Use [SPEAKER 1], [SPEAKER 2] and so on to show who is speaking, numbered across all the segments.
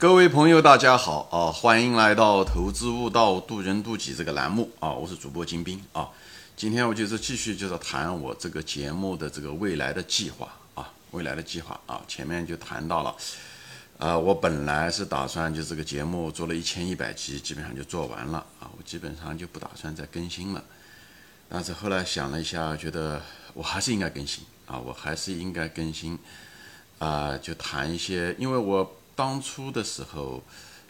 [SPEAKER 1] 各位朋友，大家好啊！欢迎来到《投资悟道，渡人渡己》这个栏目啊！我是主播金兵啊！今天我就是继续就是谈我这个节目的这个未来的计划啊，未来的计划啊！前面就谈到了，呃，我本来是打算就这个节目做了一千一百集，基本上就做完了啊，我基本上就不打算再更新了。但是后来想了一下，觉得我还是应该更新啊，我还是应该更新啊，就谈一些，因为我。当初的时候，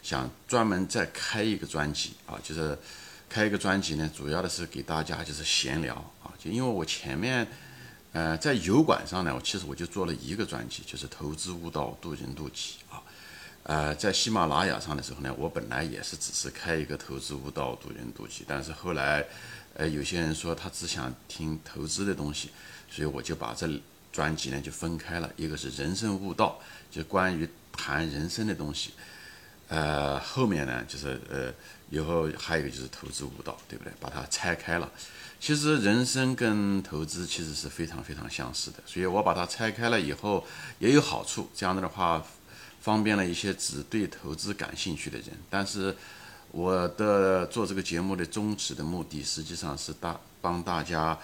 [SPEAKER 1] 想专门再开一个专辑啊，就是开一个专辑呢，主要的是给大家就是闲聊啊，就因为我前面，呃，在油管上呢，我其实我就做了一个专辑，就是投资悟道渡人渡己啊，呃，在喜马拉雅上的时候呢，我本来也是只是开一个投资悟道渡人渡己，但是后来，呃，有些人说他只想听投资的东西，所以我就把这专辑呢就分开了，一个是人生悟道，就关于。谈人生的东西，呃，后面呢就是呃，以后还有一个就是投资舞蹈，对不对？把它拆开了。其实人生跟投资其实是非常非常相似的，所以我把它拆开了以后也有好处。这样子的话，方便了一些只对投资感兴趣的人。但是我的做这个节目的宗旨的目的，实际上是大帮大家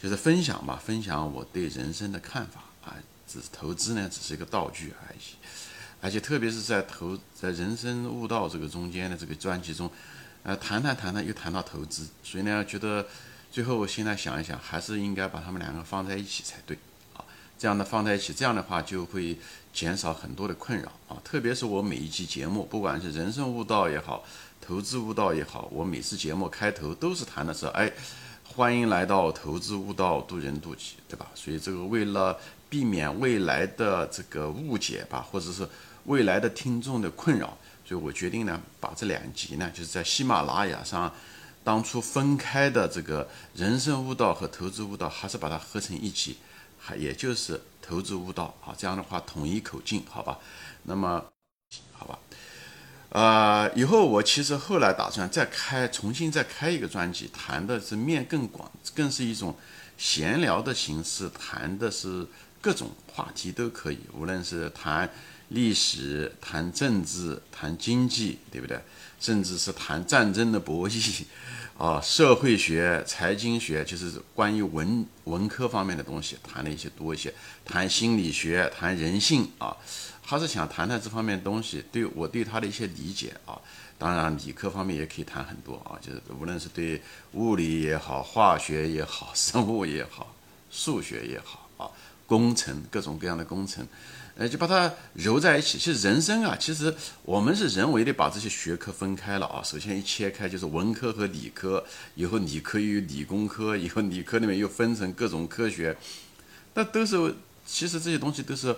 [SPEAKER 1] 就是分享吧，分享我对人生的看法啊。只是投资呢，只是一个道具而已。而且特别是在投在人生悟道这个中间的这个专辑中，呃，谈谈谈谈又谈到投资，所以呢，觉得最后我现在想一想，还是应该把他们两个放在一起才对啊。这样的放在一起，这样的话就会减少很多的困扰啊。特别是我每一期节目，不管是人生悟道也好，投资悟道也好，我每次节目开头都是谈的是，哎，欢迎来到投资悟道，渡人渡己，对吧？所以这个为了避免未来的这个误解吧，或者是。未来的听众的困扰，所以我决定呢，把这两集呢，就是在喜马拉雅上当初分开的这个人生悟道和投资悟道，还是把它合成一集，还也就是投资悟道啊，这样的话统一口径，好吧？那么，好吧，呃，以后我其实后来打算再开，重新再开一个专辑，谈的是面更广，更是一种闲聊的形式，谈的是各种话题都可以，无论是谈。历史谈政治谈经济，对不对？甚至是谈战争的博弈，啊，社会学、财经学，就是关于文文科方面的东西，谈的一些多一些。谈心理学，谈人性啊，还是想谈谈这方面东西，对我对他的一些理解啊。当然，理科方面也可以谈很多啊，就是无论是对物理也好，化学也好，生物也好，数学也好啊，工程各种各样的工程。呃，就把它揉在一起。其实人生啊，其实我们是人为的把这些学科分开了啊。首先一切开就是文科和理科，以后理科又有理工科，以后理科里面又分成各种科学。那都是其实这些东西都是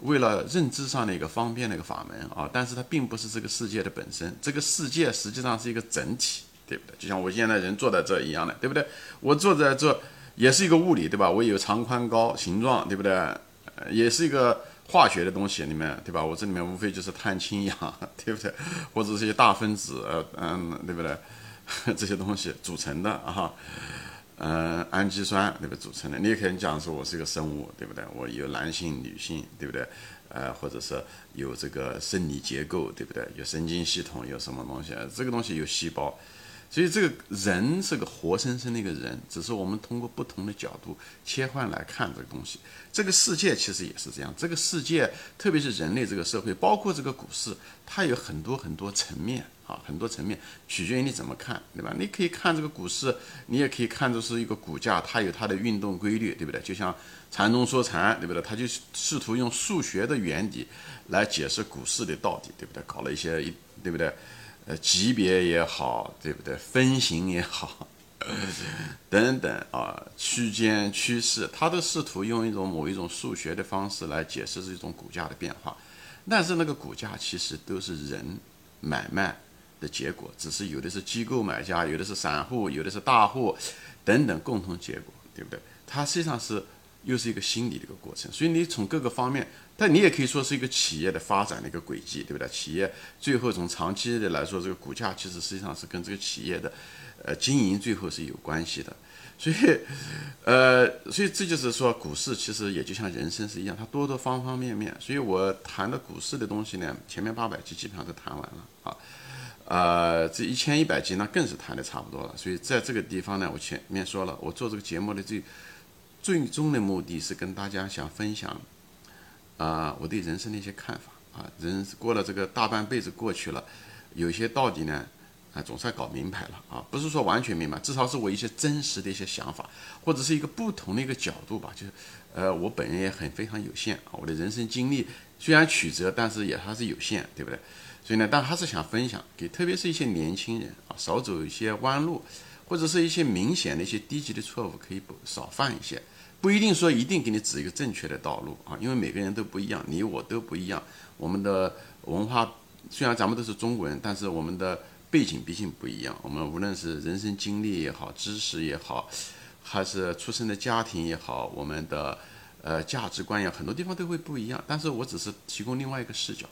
[SPEAKER 1] 为了认知上的一个方便的一个法门啊。但是它并不是这个世界的本身。这个世界实际上是一个整体，对不对？就像我现在人坐在这一样的，对不对？我坐在这也是一个物理，对吧？我有长宽高形状，对不对？也是一个。化学的东西里面，对吧？我这里面无非就是碳、氢、氧，对不对？或者这些大分子，呃，嗯，对不对？这些东西组成的啊，嗯，氨基酸，对不对？组成的。你也可以讲说，我是一个生物，对不对？我有男性、女性，对不对？呃，或者是有这个生理结构，对不对？有神经系统，有什么东西？这个东西有细胞。所以这个人是个活生生的一个人，只是我们通过不同的角度切换来看这个东西。这个世界其实也是这样，这个世界特别是人类这个社会，包括这个股市，它有很多很多层面啊，很多层面，取决于你怎么看，对吧？你可以看这个股市，你也可以看作是一个股价，它有它的运动规律，对不对？就像禅中说禅，对不对？他就试图用数学的原理来解释股市的道理，对不对？搞了一些一，对不对？呃，级别也好，对不对？分型也好，等等啊，区间趋势，他都试图用一种某一种数学的方式来解释这种股价的变化。但是那个股价其实都是人买卖的结果，只是有的是机构买家，有的是散户，有的是大户，等等共同结果，对不对？它实际上是又是一个心理的一个过程。所以你从各个方面。但你也可以说是一个企业的发展的一个轨迹，对不对？企业最后从长期的来说，这个股价其实实际上是跟这个企业的，呃，经营最后是有关系的。所以，呃，所以这就是说，股市其实也就像人生是一样，它多多方方面面。所以我谈的股市的东西呢，前面八百集基本上都谈完了啊，呃，这一千一百集那更是谈的差不多了。所以在这个地方呢，我前面说了，我做这个节目的最最终的目的是跟大家想分享，啊，我对人生的一些看法啊，人过了这个大半辈子过去了，有些道理呢。啊，总算搞明白了啊！不是说完全明白，至少是我一些真实的一些想法，或者是一个不同的一个角度吧。就是，呃，我本人也很非常有限啊，我的人生经历虽然曲折，但是也还是有限，对不对？所以呢，但还是想分享给，特别是一些年轻人啊，少走一些弯路，或者是一些明显的一些低级的错误，可以不少犯一些，不一定说一定给你指一个正确的道路啊，因为每个人都不一样，你我都不一样，我们的文化虽然咱们都是中国人，但是我们的。背景毕竟不一样，我们无论是人生经历也好，知识也好，还是出生的家庭也好，我们的呃价值观也很多地方都会不一样。但是我只是提供另外一个视角。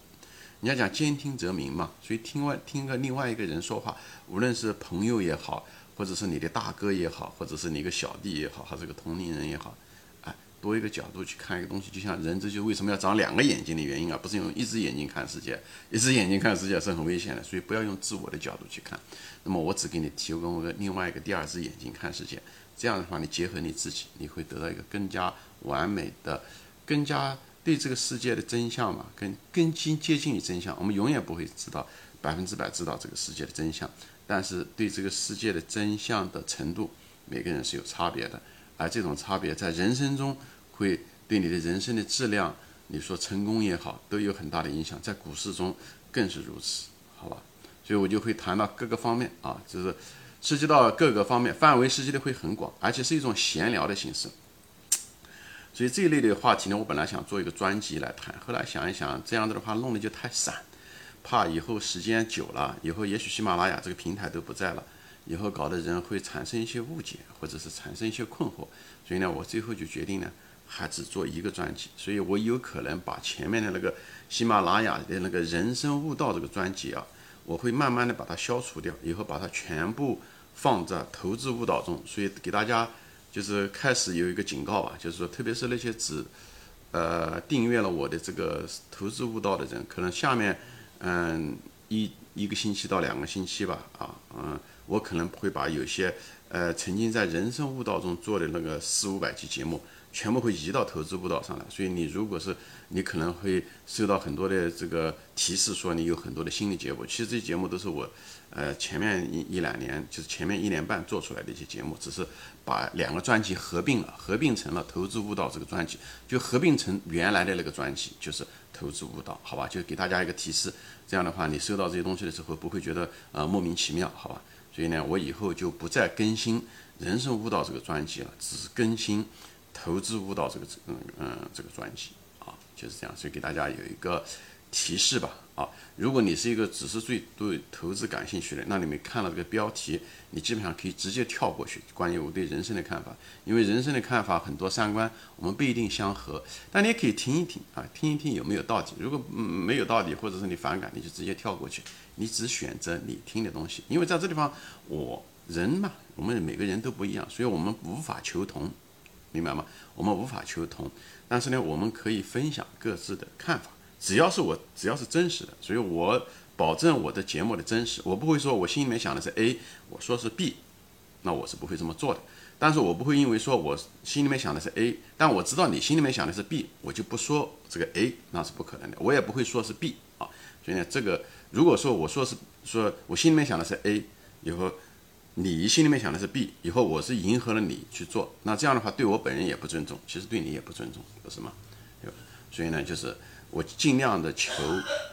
[SPEAKER 1] 你要讲兼听则明嘛，所以听外听个另外一个人说话，无论是朋友也好，或者是你的大哥也好，或者是你一个小弟也好，还是个同龄人也好。哎多一个角度去看一个东西，就像人，这就为什么要长两个眼睛的原因啊，不是用一只眼睛看世界，一只眼睛看世界是很危险的，所以不要用自我的角度去看。那么我只给你提供个另外一个第二只眼睛看世界，这样的话，你结合你自己，你会得到一个更加完美的、更加对这个世界的真相嘛，更更近接近于真相。我们永远不会知道百分之百知道这个世界的真相，但是对这个世界的真相的程度，每个人是有差别的。而这种差别在人生中会对你的人生的质量，你说成功也好，都有很大的影响。在股市中更是如此，好吧？所以我就会谈到各个方面啊，就是涉及到各个方面，范围涉及的会很广，而且是一种闲聊的形式。所以这一类的话题呢，我本来想做一个专辑来谈，后来想一想，这样子的话弄的就太散，怕以后时间久了，以后也许喜马拉雅这个平台都不在了。以后搞的人会产生一些误解，或者是产生一些困惑，所以呢，我最后就决定呢，还只做一个专辑。所以我有可能把前面的那个喜马拉雅的那个人生悟道这个专辑啊，我会慢慢的把它消除掉，以后把它全部放在投资悟道中。所以给大家就是开始有一个警告吧，就是说，特别是那些只呃订阅了我的这个投资悟道的人，可能下面嗯一一个星期到两个星期吧，啊嗯。我可能会把有些，呃，曾经在人生悟道中做的那个四五百期节目，全部会移到投资悟道上来。所以你如果是，你可能会收到很多的这个提示，说你有很多的心理节目。其实这些节目都是我，呃，前面一一两年，就是前面一年半做出来的一些节目，只是把两个专辑合并了，合并成了投资悟道这个专辑，就合并成原来的那个专辑，就是投资舞蹈，好吧？就给大家一个提示，这样的话，你收到这些东西的时候，不会觉得呃莫名其妙，好吧？所以呢，我以后就不再更新《人生舞蹈》这个专辑了，只更新《投资舞蹈》这个嗯嗯这个专辑啊，就是这样。所以给大家有一个提示吧啊，如果你是一个只是对对投资感兴趣的，那你们看了这个标题，你基本上可以直接跳过去。关于我对人生的看法，因为人生的看法很多三观我们不一定相合，但你也可以听一听啊，听一听有没有道理。如果没有道理，或者是你反感，你就直接跳过去。你只选择你听的东西，因为在这地方，我人嘛，我们每个人都不一样，所以我们无法求同，明白吗？我们无法求同，但是呢，我们可以分享各自的看法，只要是我只要是真实的，所以我保证我的节目的真实，我不会说我心里面想的是 A，我说是 B，那我是不会这么做的。但是我不会因为说我心里面想的是 A，但我知道你心里面想的是 B，我就不说这个 A，那是不可能的。我也不会说是 B 啊，所以呢，这个。如果说我说是说我心里面想的是 A，以后你心里面想的是 B，以后我是迎合了你去做，那这样的话对我本人也不尊重，其实对你也不尊重，不是吗？所以呢，就是我尽量的求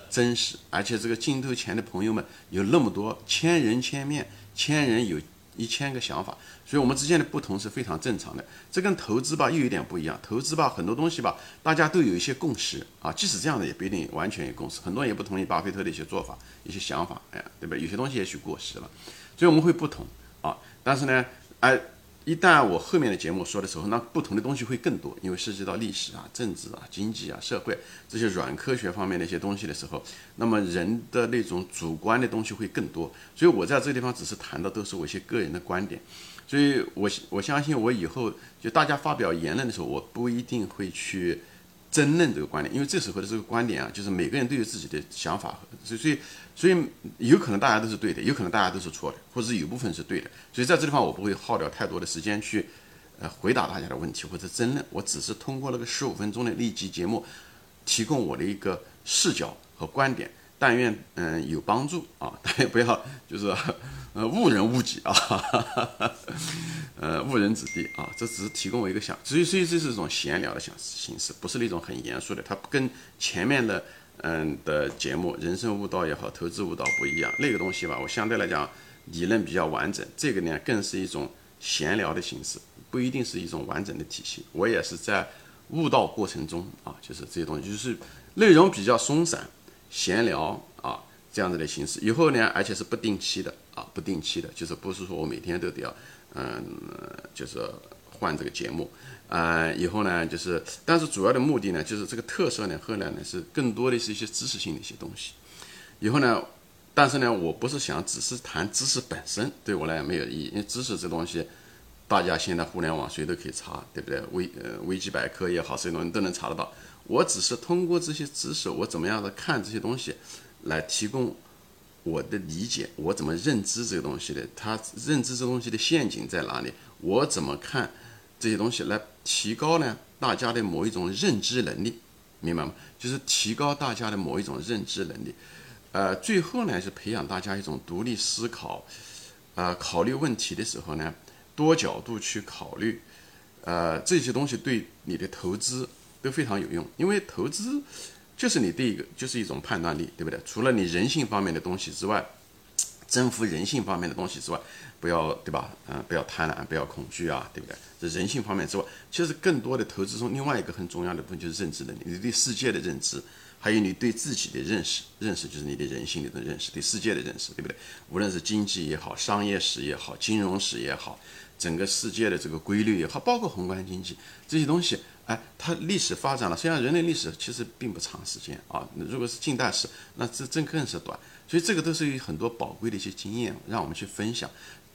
[SPEAKER 1] 真实，而且这个镜头前的朋友们有那么多，千人千面，千人有。一千个想法，所以我们之间的不同是非常正常的。这跟投资吧又有点不一样。投资吧很多东西吧，大家都有一些共识啊，即使这样的也不一定完全有共识。很多人也不同意巴菲特的一些做法、一些想法，哎，对吧？有些东西也许过时了，所以我们会不同啊。但是呢，哎。一旦我后面的节目说的时候，那不同的东西会更多，因为涉及到历史啊、政治啊、经济啊、社会这些软科学方面的一些东西的时候，那么人的那种主观的东西会更多。所以我在这个地方只是谈的都是我一些个人的观点。所以我我相信我以后就大家发表言论的时候，我不一定会去争论这个观点，因为这时候的这个观点啊，就是每个人都有自己的想法，所以所以所以有可能大家都是对的，有可能大家都是错的，或者有部分是对的。所以在这地方我不会耗掉太多的时间去呃回答大家的问题或者争论，我只是通过那个十五分钟的立即节目，提供我的一个视角和观点。但愿嗯有帮助啊，但愿不要就是 呃误人误己啊，呃误人子弟啊，这只是提供我一个想，所以所以这是一种闲聊的想形式，不是那种很严肃的，它跟前面的嗯的节目人生悟道也好，投资悟道不一样，那个东西吧，我相对来讲理论比较完整，这个呢更是一种闲聊的形式，不一定是一种完整的体系。我也是在悟道过程中啊，就是这些东西，就是内容比较松散。闲聊啊，这样子的形式，以后呢，而且是不定期的啊，不定期的，就是不是说我每天都得要，嗯，就是换这个节目，啊，以后呢，就是，但是主要的目的呢，就是这个特色呢，后来呢是更多的是一些知识性的一些东西，以后呢，但是呢，我不是想只是谈知识本身，对我来讲没有意义，因为知识这东西，大家现在互联网谁都可以查，对不对？微呃维基百科也好，这些东西都能查得到。我只是通过这些知识，我怎么样的看这些东西，来提供我的理解，我怎么认知这个东西的，他认知这东西的陷阱在哪里？我怎么看这些东西来提高呢？大家的某一种认知能力，明白吗？就是提高大家的某一种认知能力，呃，最后呢是培养大家一种独立思考，呃，考虑问题的时候呢，多角度去考虑，呃，这些东西对你的投资。都非常有用，因为投资就是你第一个就是一种判断力，对不对？除了你人性方面的东西之外，征服人性方面的东西之外，不要对吧？嗯，不要贪婪，不要恐惧啊，对不对？这人性方面之外，其实更多的投资中另外一个很重要的部分就是认知能力，你对世界的认知，还有你对自己的认识，认识就是你的人性的认识，对世界的认识，对不对？无论是经济也好，商业史也好，金融史也好，整个世界的这个规律也好，包括宏观经济这些东西。哎，它历史发展了，实际上人类历史其实并不长时间啊。如果是近代史，那这这更是短。所以这个都是有很多宝贵的一些经验，让我们去分享。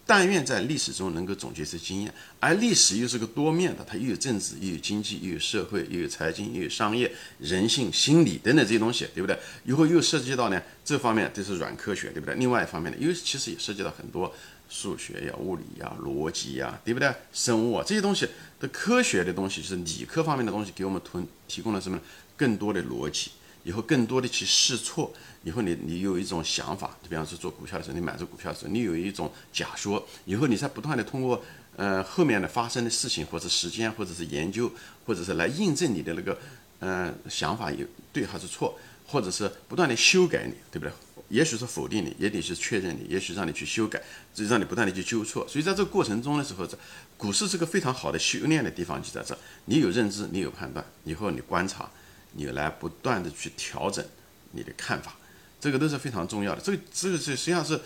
[SPEAKER 1] 但愿在历史中能够总结这经验。而历史又是个多面的，它又有政治，又有经济，又有社会，又有财经，又有商业、人性、心理等等这些东西，对不对？以后又涉及到呢这方面，这是软科学，对不对？另外一方面呢，因为其实也涉及到很多。数学呀、物理呀、逻辑呀，对不对？生物啊这些东西的科学的东西，就是理科方面的东西，给我们提提供了什么呢？更多的逻辑，以后更多的去试错，以后你你有一种想法，就比方说做股票的时候，你买这股票的时候，你有一种假说，以后你在不断的通过呃后面的发生的事情，或者时间，或者是研究，或者是来印证你的那个嗯想法有对还是错，或者是不断的修改你，对不对？也许是否定你，也得是确认你，也许让你去修改，就让你不断的去纠错。所以在这个过程中的时候，这股市是个非常好的修炼的地方，就在这。你有认知，你有判断，以后你观察，你来不断的去调整你的看法，这个都是非常重要的。这个这个是实际上是。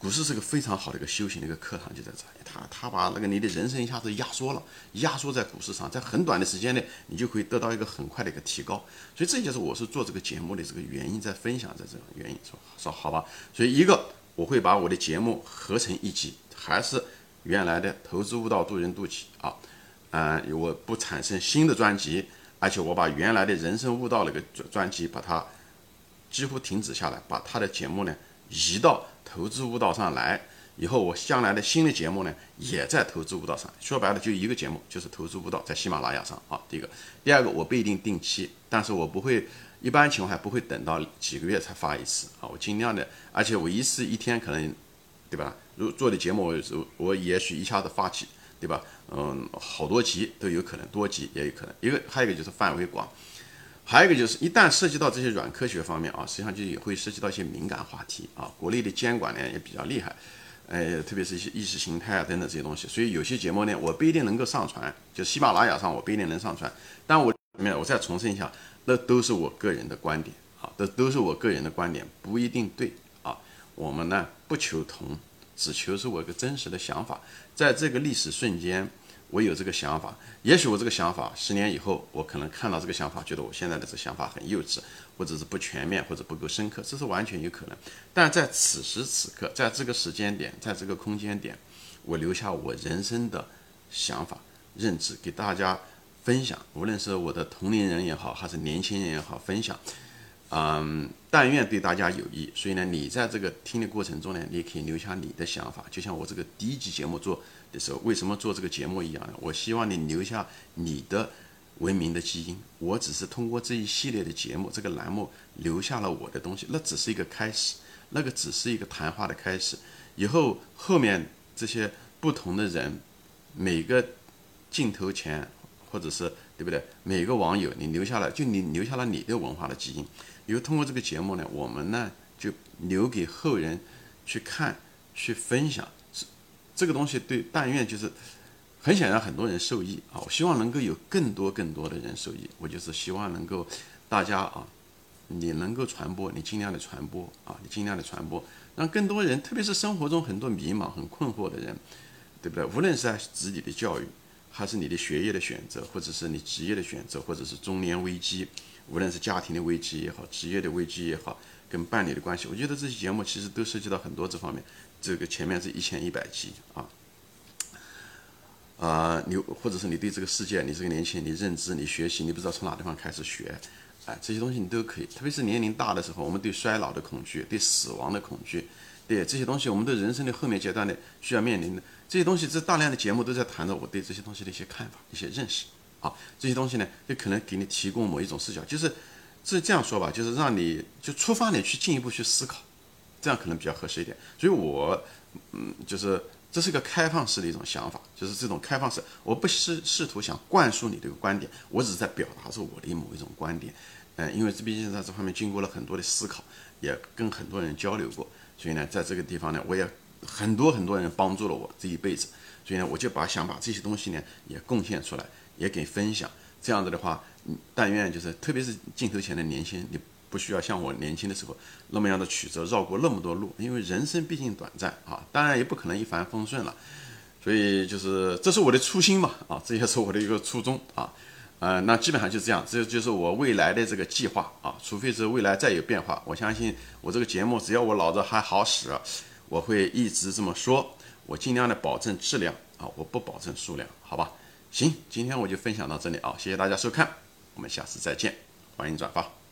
[SPEAKER 1] 股市是个非常好的一个修行的一个课堂，就在这里。他他把那个你的人生一下子压缩了，压缩在股市上，在很短的时间内，你就可以得到一个很快的一个提高。所以这就是我是做这个节目的这个原因，在分享在这个原因，说说好吧。所以一个我会把我的节目合成一集，还是原来的投资悟道渡人渡己啊，嗯，我不产生新的专辑，而且我把原来的人生悟道那个专专辑把它几乎停止下来，把他的节目呢移到。投资悟道上来以后，我将来的新的节目呢，也在投资悟道上。说白了，就一个节目，就是投资悟道，在喜马拉雅上啊。第一个，第二个，我不一定定期，但是我不会，一般情况下不会等到几个月才发一次啊。我尽量的，而且我一次一天可能，对吧？如做的节目，我我也许一下子发起，对吧？嗯，好多集都有可能，多集也有可能。一个还有一个就是范围广。还有一个就是，一旦涉及到这些软科学方面啊，实际上就也会涉及到一些敏感话题啊。国内的监管呢也比较厉害，呃，特别是一些意识形态啊等等这些东西，所以有些节目呢我不一定能够上传，就喜马拉雅上我不一定能上传。但我里面我再重申一下，那都是我个人的观点啊，都都是我个人的观点，不一定对啊。我们呢不求同，只求是我一个真实的想法，在这个历史瞬间。我有这个想法，也许我这个想法十年以后，我可能看到这个想法，觉得我现在的这想法很幼稚，或者是不全面，或者不够深刻，这是完全有可能。但在此时此刻，在这个时间点，在这个空间点，我留下我人生的想法、认知给大家分享，无论是我的同龄人也好，还是年轻人也好，分享。嗯，但愿对大家有益。所以呢，你在这个听的过程中呢，你可以留下你的想法。就像我这个第一集节目做的时候，为什么做这个节目一样？我希望你留下你的文明的基因。我只是通过这一系列的节目，这个栏目留下了我的东西，那只是一个开始，那个只是一个谈话的开始。以后后面这些不同的人，每个镜头前，或者是对不对？每个网友，你留下了，就你留下了你的文化的基因。因为通过这个节目呢，我们呢就留给后人去看、去分享，这这个东西对，但愿就是很显然很多人受益啊！我希望能够有更多更多的人受益。我就是希望能够大家啊，你能够传播，你尽量的传播啊，你尽量的传播，让更多人，特别是生活中很多迷茫、很困惑的人，对不对？无论是在子女的教育，还是你的学业的选择，或者是你职业的选择，或者是中年危机。无论是家庭的危机也好，职业的危机也好，跟伴侣的关系，我觉得这些节目其实都涉及到很多这方面。这个前面是一千一百集啊，啊，你或者是你对这个世界，你这个年轻人，你认知，你学习，你不知道从哪地方开始学，哎，这些东西你都可以。特别是年龄大的时候，我们对衰老的恐惧，对死亡的恐惧，对这些东西，我们对人生的后面阶段的需要面临的这些东西，这大量的节目都在谈着我对这些东西的一些看法、一些认识。啊，这些东西呢，就可能给你提供某一种视角，就是是这样说吧，就是让你就出发点去进一步去思考，这样可能比较合适一点。所以，我嗯，就是这是个开放式的一种想法，就是这种开放式，我不试试图想灌输你这个观点，我只是在表达出我的某一种观点。嗯，因为这毕竟在这方面经过了很多的思考，也跟很多人交流过，所以呢，在这个地方呢，我也很多很多人帮助了我这一辈子，所以呢，我就把想把这些东西呢也贡献出来。也给分享，这样子的话，但愿就是，特别是镜头前的年轻人，你不需要像我年轻的时候那么样的曲折，绕过那么多路，因为人生毕竟短暂啊，当然也不可能一帆风顺了，所以就是这是我的初心嘛，啊，这也是我的一个初衷啊，呃，那基本上就这样，这就是我未来的这个计划啊，除非是未来再有变化，我相信我这个节目只要我脑子还好使，我会一直这么说，我尽量的保证质量啊，我不保证数量，好吧？行，今天我就分享到这里啊，谢谢大家收看，我们下次再见，欢迎转发。